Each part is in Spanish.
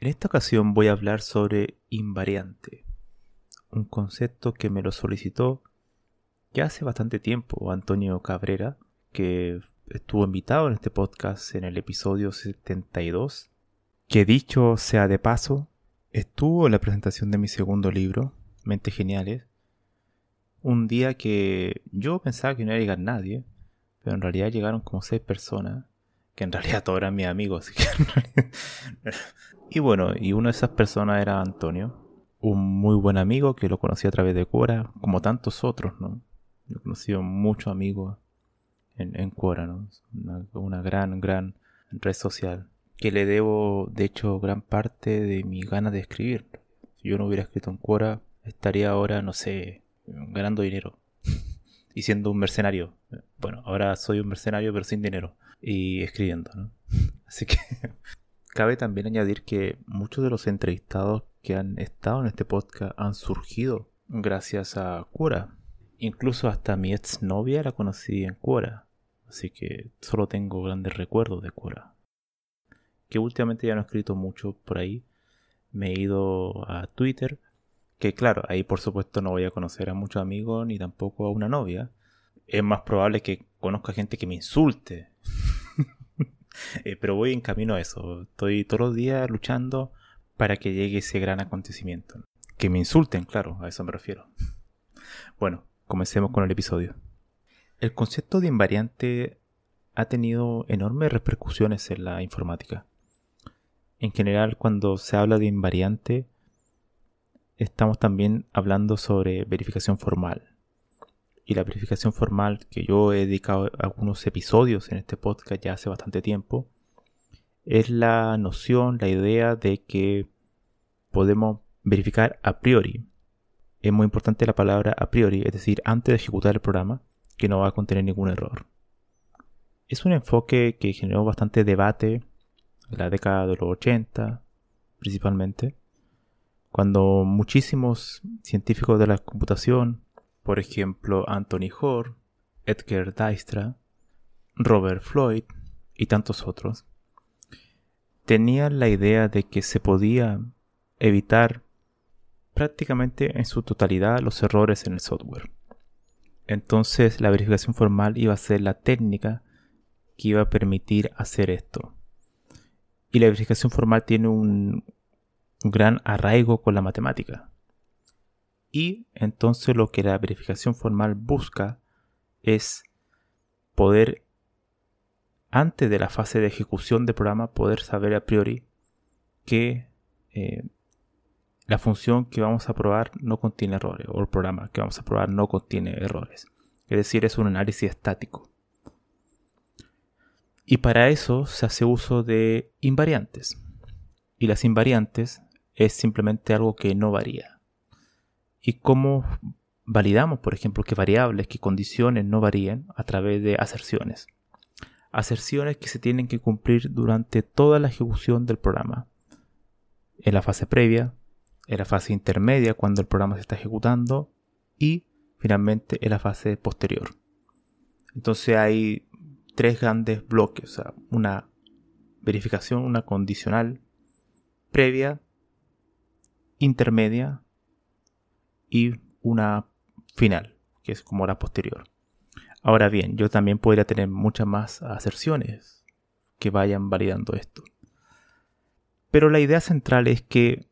En esta ocasión voy a hablar sobre invariante, un concepto que me lo solicitó ya hace bastante tiempo Antonio Cabrera, que estuvo invitado en este podcast en el episodio 72, que dicho sea de paso, estuvo en la presentación de mi segundo libro, Mentes Geniales, un día que yo pensaba que no iba a llegar nadie, pero en realidad llegaron como seis personas, que en realidad todos eran mis amigos, Y bueno, y una de esas personas era Antonio, un muy buen amigo que lo conocí a través de Quora, como tantos otros, ¿no? Yo he conocido muchos amigos en, en Quora, ¿no? Una, una, gran, gran red social. Que le debo, de hecho, gran parte de mi ganas de escribir. Si yo no hubiera escrito en Quora, estaría ahora, no sé, ganando dinero. y siendo un mercenario. Bueno, ahora soy un mercenario, pero sin dinero. Y escribiendo, ¿no? Así que Cabe también añadir que muchos de los entrevistados que han estado en este podcast han surgido gracias a Quora. Incluso hasta mi ex novia la conocí en Quora. Así que solo tengo grandes recuerdos de Quora. Que últimamente ya no he escrito mucho por ahí. Me he ido a Twitter. Que claro, ahí por supuesto no voy a conocer a muchos amigos ni tampoco a una novia. Es más probable que conozca gente que me insulte eh, pero voy en camino a eso. Estoy todos los días luchando para que llegue ese gran acontecimiento. Que me insulten, claro, a eso me refiero. Bueno, comencemos con el episodio. El concepto de invariante ha tenido enormes repercusiones en la informática. En general, cuando se habla de invariante, estamos también hablando sobre verificación formal y la verificación formal que yo he dedicado algunos episodios en este podcast ya hace bastante tiempo, es la noción, la idea de que podemos verificar a priori. Es muy importante la palabra a priori, es decir, antes de ejecutar el programa, que no va a contener ningún error. Es un enfoque que generó bastante debate en la década de los 80, principalmente, cuando muchísimos científicos de la computación por ejemplo Anthony Hoare, Edgar Dijkstra, Robert Floyd y tantos otros, tenían la idea de que se podía evitar prácticamente en su totalidad los errores en el software. Entonces la verificación formal iba a ser la técnica que iba a permitir hacer esto. Y la verificación formal tiene un, un gran arraigo con la matemática. Y entonces lo que la verificación formal busca es poder, antes de la fase de ejecución del programa, poder saber a priori que eh, la función que vamos a probar no contiene errores, o el programa que vamos a probar no contiene errores. Es decir, es un análisis estático. Y para eso se hace uso de invariantes. Y las invariantes es simplemente algo que no varía y cómo validamos, por ejemplo, que variables, que condiciones no varíen a través de aserciones. Aserciones que se tienen que cumplir durante toda la ejecución del programa. En la fase previa, en la fase intermedia cuando el programa se está ejecutando y finalmente en la fase posterior. Entonces hay tres grandes bloques, una verificación, una condicional previa, intermedia y una final, que es como la posterior. Ahora bien, yo también podría tener muchas más aserciones que vayan validando esto. Pero la idea central es que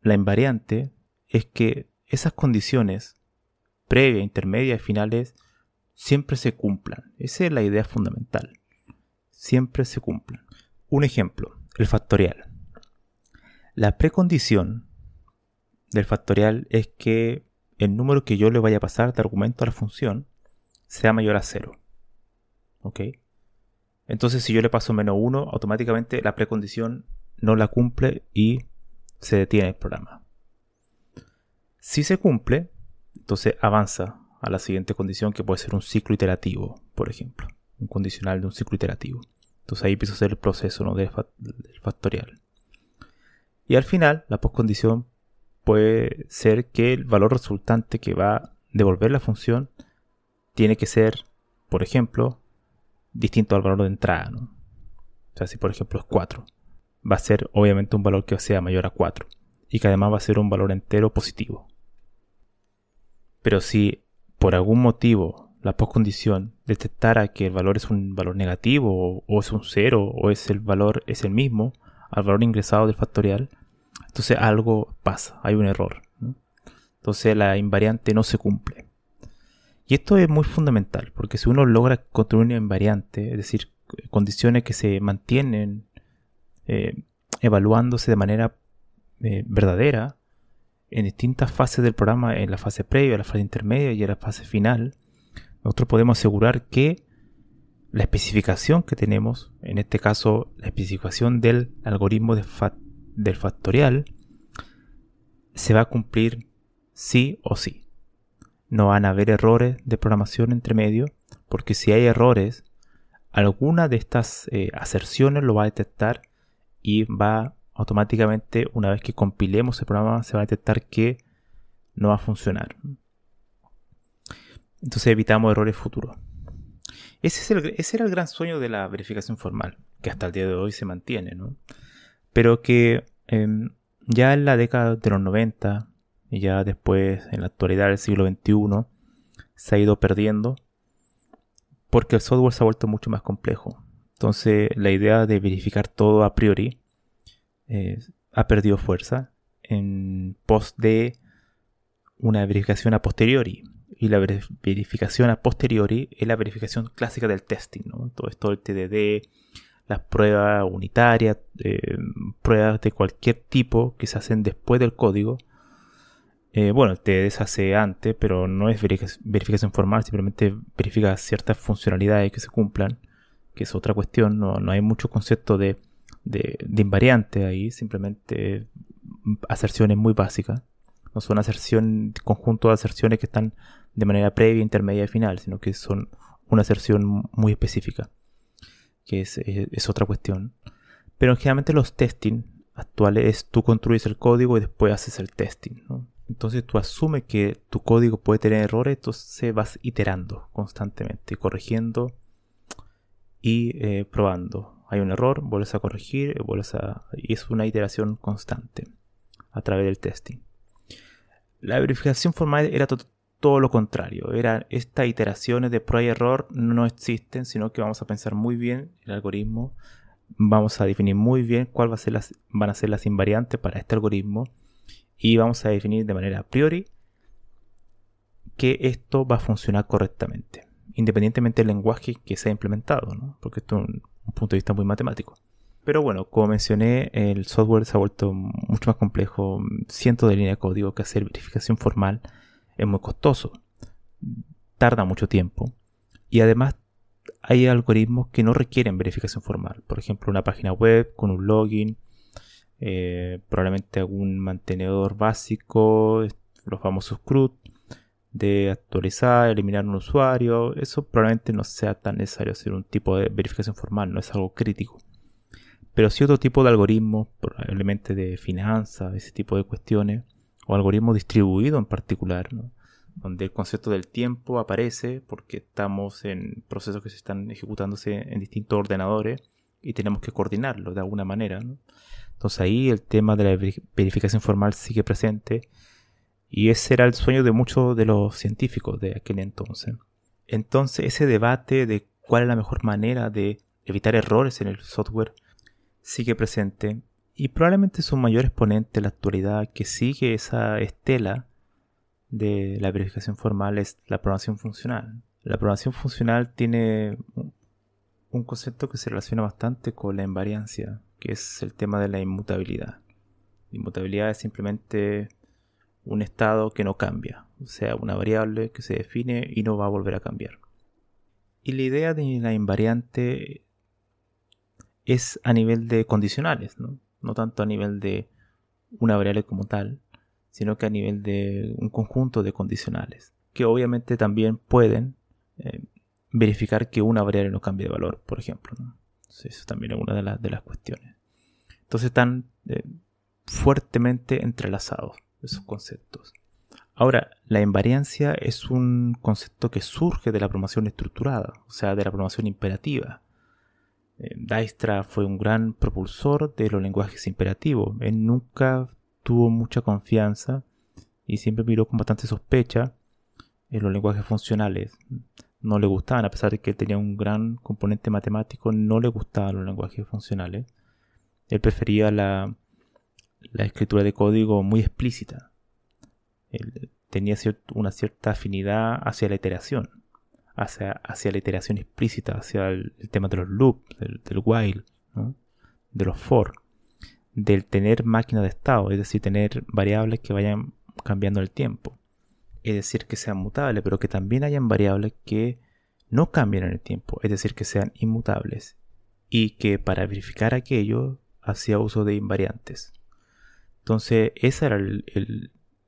la invariante es que esas condiciones previa, intermedia y finales siempre se cumplan. Esa es la idea fundamental. Siempre se cumplan. Un ejemplo, el factorial. La precondición del factorial es que el número que yo le vaya a pasar de argumento a la función sea mayor a 0. ¿Ok? Entonces si yo le paso menos 1, automáticamente la precondición no la cumple y se detiene el programa. Si se cumple, entonces avanza a la siguiente condición que puede ser un ciclo iterativo, por ejemplo. Un condicional de un ciclo iterativo. Entonces ahí empieza a ser el proceso del, factorial. Y al final, la postcondición puede ser que el valor resultante que va a devolver la función tiene que ser, por ejemplo, distinto al valor de entrada. ¿no? O sea, si por ejemplo es 4, va a ser obviamente un valor que sea mayor a 4 y que además va a ser un valor entero positivo. Pero si por algún motivo la postcondición detectara que el valor es un valor negativo o, es un cero o es el valor es el mismo al valor ingresado del factorial, entonces algo pasa, hay un error. Entonces la invariante no se cumple. Y esto es muy fundamental, porque si uno logra construir una invariante, es decir, condiciones que se mantienen eh, evaluándose de manera eh, verdadera, en distintas fases del programa, en la fase previa, la fase intermedia y en la fase final, nosotros podemos asegurar que la especificación que tenemos, en este caso la especificación del algoritmo del factorial, se va a cumplir sí o sí. No van a haber errores de programación entre medio, porque si hay errores, alguna de estas eh, aserciones lo va a detectar y va automáticamente una vez que compilemos el programa se va a detectar que no va a funcionar. Entonces evitamos errores futuros. Ese, es el, ese era el gran sueño de la verificación formal, que hasta el día de hoy se mantiene, ¿no? Pero que em, ya en la década de los 90 y ya después en la actualidad del siglo XXI se ha ido perdiendo porque el software se ha vuelto mucho más complejo. Entonces la idea de verificar todo a priori eh, ha perdido fuerza en pos de una verificación a posteriori. Y la verificación a posteriori es la verificación clásica del testing, Todo esto del TDD, las pruebas unitarias, eh, pruebas de cualquier tipo que se hacen después del código. Eh, bueno, el TDD se hace antes, pero no es verificación formal, simplemente verifica ciertas funcionalidades que se cumplan, que es otra cuestión, no, no hay mucho concepto de de, invariante ahí, simplemente aserciones muy básicas. No son aserción, conjunto de aserciones que están de manera previa, intermedia y final, sino que son una aserción muy específica, que es, es, otra cuestión. Pero generalmente los testing actuales es tú construyes el código y después haces el testing. Entonces tú asumes que tu código puede tener errores, entonces vas iterando constantemente, corrigiendo y eh, probando hay un error, vuelves a corregir, vuelves a... y es una iteración constante a través del testing. La verificación formal era todo lo contrario, eran estas iteraciones de prueba y error no existen, sino que vamos a pensar muy bien el algoritmo, vamos a definir muy bien cuáles ser van a ser las invariantes para este algoritmo y vamos a definir de manera a priori que esto va a funcionar correctamente, independientemente del lenguaje que se ha implementado, ¿no? porque esto es un, un punto de vista muy matemático. Pero bueno, como mencioné, el software se ha vuelto mucho más complejo. Cientos de líneas de código que hacer verificación formal es muy costoso. Tarda mucho tiempo. Y además hay algoritmos que no requieren verificación formal. Por ejemplo, una página web con un login, eh, probablemente algún mantenedor básico, los famosos CRUD, de actualizar, eliminar un usuario, eso probablemente no sea tan necesario hacer un tipo de verificación formal, no es algo crítico. Pero si otro tipo de algoritmo, probablemente de finanzas, ese tipo de cuestiones, o algoritmo distribuido en particular, donde el concepto del tiempo aparece porque estamos en procesos que se están ejecutándose en distintos ordenadores y tenemos que coordinarlo de alguna manera. Entonces ahí el tema de la verificación formal sigue presente y ese era el sueño de muchos de los científicos de aquel entonces. Entonces ese debate de cuál es la mejor manera de evitar errores en el software sigue presente y probablemente su mayor exponente en la actualidad que sigue esa estela de la verificación formal es la programación funcional. La programación funcional tiene un concepto que se relaciona bastante con la invariancia, que es el tema de la inmutabilidad. La inmutabilidad es simplemente un estado que no cambia, o sea, una variable que se define y no va a volver a cambiar. Y la idea de la invariante es a nivel de condicionales, ¿no? No tanto a nivel de una variable como tal, sino que a nivel de un conjunto de condicionales, que obviamente también pueden eh, verificar que una variable no cambie de valor, por ejemplo. eso también es una de, de, las cuestiones. Entonces están eh, fuertemente entrelazados esos conceptos. Ahora, la invariancia es un concepto que surge de la programación estructurada, o sea, de la programación imperativa. Eh, Dijkstra fue un gran propulsor de los lenguajes imperativos. Él nunca tuvo mucha confianza y siempre miró con bastante sospecha en los lenguajes funcionales. No le gustaban, a pesar de que tenía un gran componente matemático, no le gustaban los lenguajes funcionales. Él prefería la, escritura de código muy explícita. Él tenía una cierta afinidad hacia la iteración, hacia, la iteración explícita, hacia el, tema de los loops, del, while, de los for, del tener máquina de estado, es decir, tener variables que vayan cambiando el tiempo. Es decir, que sean mutables, pero que también hayan variables que no cambien en el tiempo, es decir, que sean inmutables. Y que para verificar aquello hacía uso de invariantes. Entonces, esa era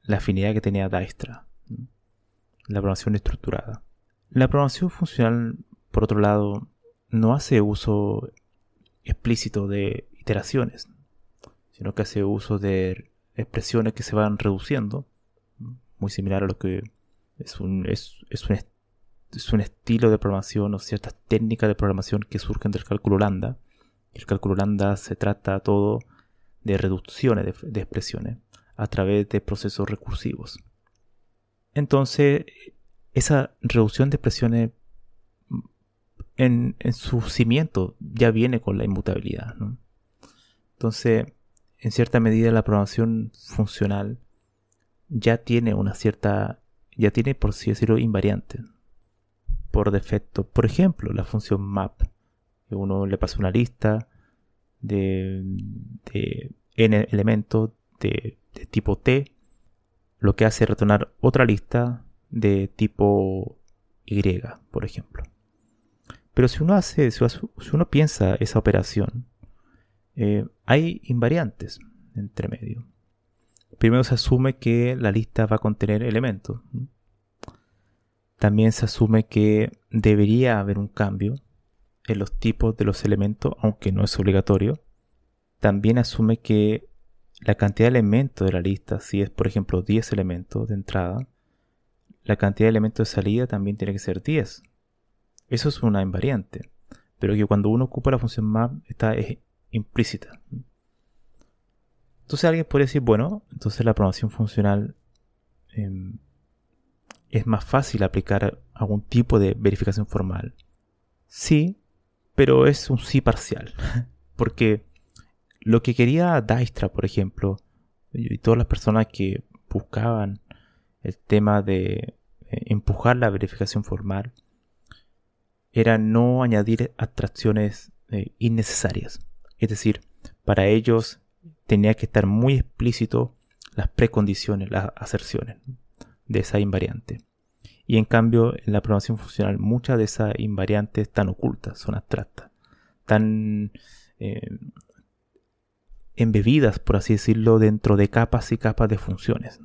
la afinidad que tenía Dijkstra, la programación estructurada. La programación funcional, por otro lado, no hace uso explícito de iteraciones, sino que hace uso de expresiones que se van reduciendo, muy similar a lo que es un, es, un, es un estilo de programación o ciertas técnicas de programación que surgen del cálculo lambda. El cálculo lambda se trata todo de reducciones de, expresiones a través de procesos recursivos. Entonces, esa reducción de expresiones en, su cimiento ya viene con la inmutabilidad. Entonces, en cierta medida la programación funcional ya tiene una cierta, ya tiene por así decirlo invariante por defecto. Por ejemplo, la función map, uno le pasa una lista de, n elementos de, tipo t, lo que hace retornar otra lista de tipo y, por ejemplo. Pero si uno hace, si uno piensa esa operación, eh, hay invariantes entre medio. Primero se asume que la lista va a contener elementos. También se asume que debería haber un cambio en los tipos de los elementos, aunque no es obligatorio también asume que la cantidad de elementos de la lista, si es por ejemplo 10 elementos de entrada, la cantidad de elementos de salida también tiene que ser 10. Eso es una invariante, pero que cuando uno ocupa la función map está implícita. Entonces alguien podría decir, bueno, entonces la programación funcional em, es más fácil aplicar algún tipo de verificación formal. Sí, pero es un sí parcial, porque lo que quería Dijkstra, por ejemplo, y todas las personas que buscaban el tema de eh, empujar la verificación formal, era no añadir abstracciones eh, innecesarias. Es decir, para ellos tenía que estar muy explícito las precondiciones, las aserciones de esa invariante. Y en cambio, en la programación funcional, muchas de esas invariantes están ocultas, son abstractas, están eh, embebidas, por así decirlo, dentro de capas y capas de funciones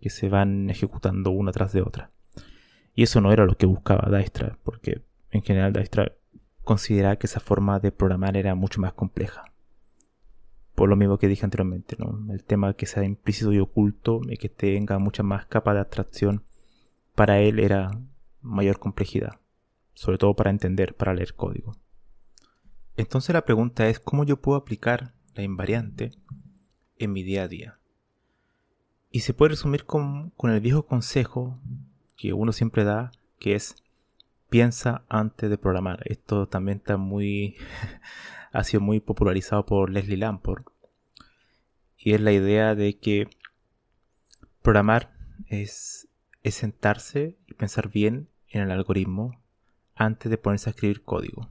que se van ejecutando una tras de otra. Y eso no era lo que buscaba Dijkstra, porque en general Dijkstra consideraba que esa forma de programar era mucho más compleja. Por lo mismo que dije anteriormente, ¿no? el tema que sea implícito y oculto y que tenga mucha más capa de abstracción, para él era mayor complejidad, sobre todo para entender, para leer código. Entonces la pregunta es, ¿cómo yo puedo aplicar la invariante, en mi día a día. Y se puede resumir con, el viejo consejo que uno siempre da, que es piensa antes de programar. Esto también está muy, ha sido muy popularizado por Leslie Lamport. Y es la idea de que programar es, es sentarse y pensar bien en el algoritmo antes de ponerse a escribir código.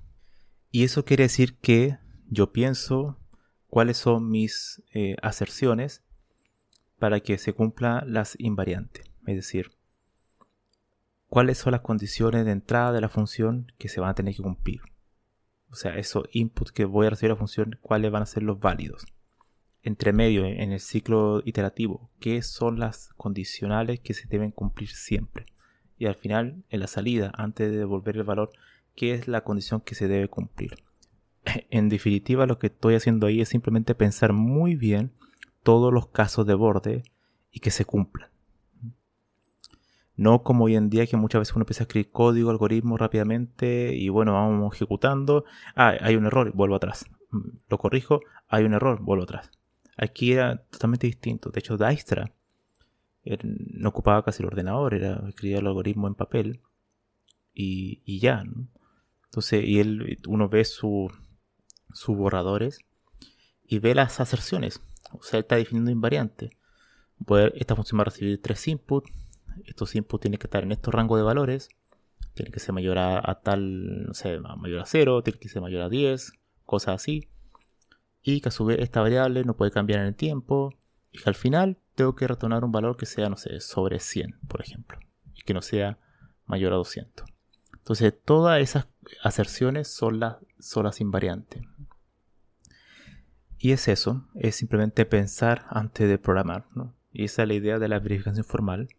Y eso quiere decir que yo pienso cuáles son mis eh, aserciones para que se cumplan las invariantes. Es decir, cuáles son las condiciones de entrada de la función que se van a tener que cumplir. O sea, esos inputs que voy a recibir a la función, cuáles van a ser los válidos. Entre medio, en el ciclo iterativo, qué son las condicionales que se deben cumplir siempre. Y al final, en la salida, antes de devolver el valor, qué es la condición que se debe cumplir. En definitiva, lo que estoy haciendo ahí es simplemente pensar muy bien todos los casos de borde y que se cumplan. No como hoy en día que muchas veces uno empieza a escribir código, algoritmo rápidamente y bueno, vamos ejecutando. Ah, hay un error, vuelvo atrás. Lo corrijo, hay un error, vuelvo atrás. Aquí era totalmente distinto. De hecho, Dijkstra no ocupaba casi el ordenador, era escribir el algoritmo en papel y, ya. Entonces, y él, uno ve sus borradores y ve las aserciones. O sea, está definiendo invariantes. esta función va a recibir tres inputs estos inputs tienen que estar en estos rangos de valores. Tiene que ser mayor a, tal, no sé, mayor a 0, tiene que ser mayor a 10, cosas así. Y que a su vez esta variable no puede cambiar en el tiempo. Y que al final tengo que retornar un valor que sea, no sé, sobre 100, por ejemplo. Y que no sea mayor a 200. Entonces, todas esas aserciones son las, son las invariantes. Y es eso, es simplemente pensar antes de programar, ¿no? Y esa es la idea de la verificación formal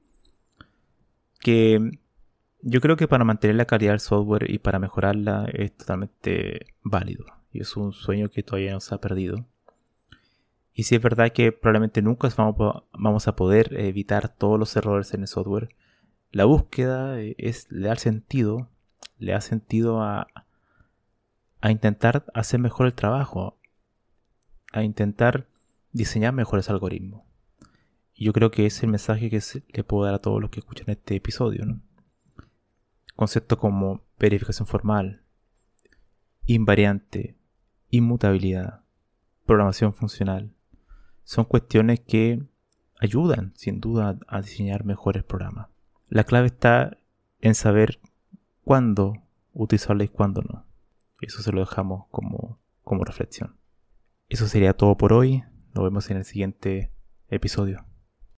que yo creo que para mantener la calidad del software y para mejorarla es totalmente válido. Y es un sueño que todavía no se ha perdido. Y si es verdad que probablemente nunca vamos a poder evitar todos los errores en el software, la búsqueda es, le da sentido, le da sentido a, a intentar hacer mejor el trabajo, a intentar diseñar mejores algoritmos yo creo que es el mensaje que le puedo dar a todos los que escuchan este episodio. Conceptos como verificación formal, invariante, inmutabilidad, programación funcional, son cuestiones que ayudan sin duda a diseñar mejores programas. La clave está en saber cuándo utilizarla y cuándo no. Eso se lo dejamos como, como reflexión. Eso sería todo por hoy. Nos vemos en el siguiente episodio.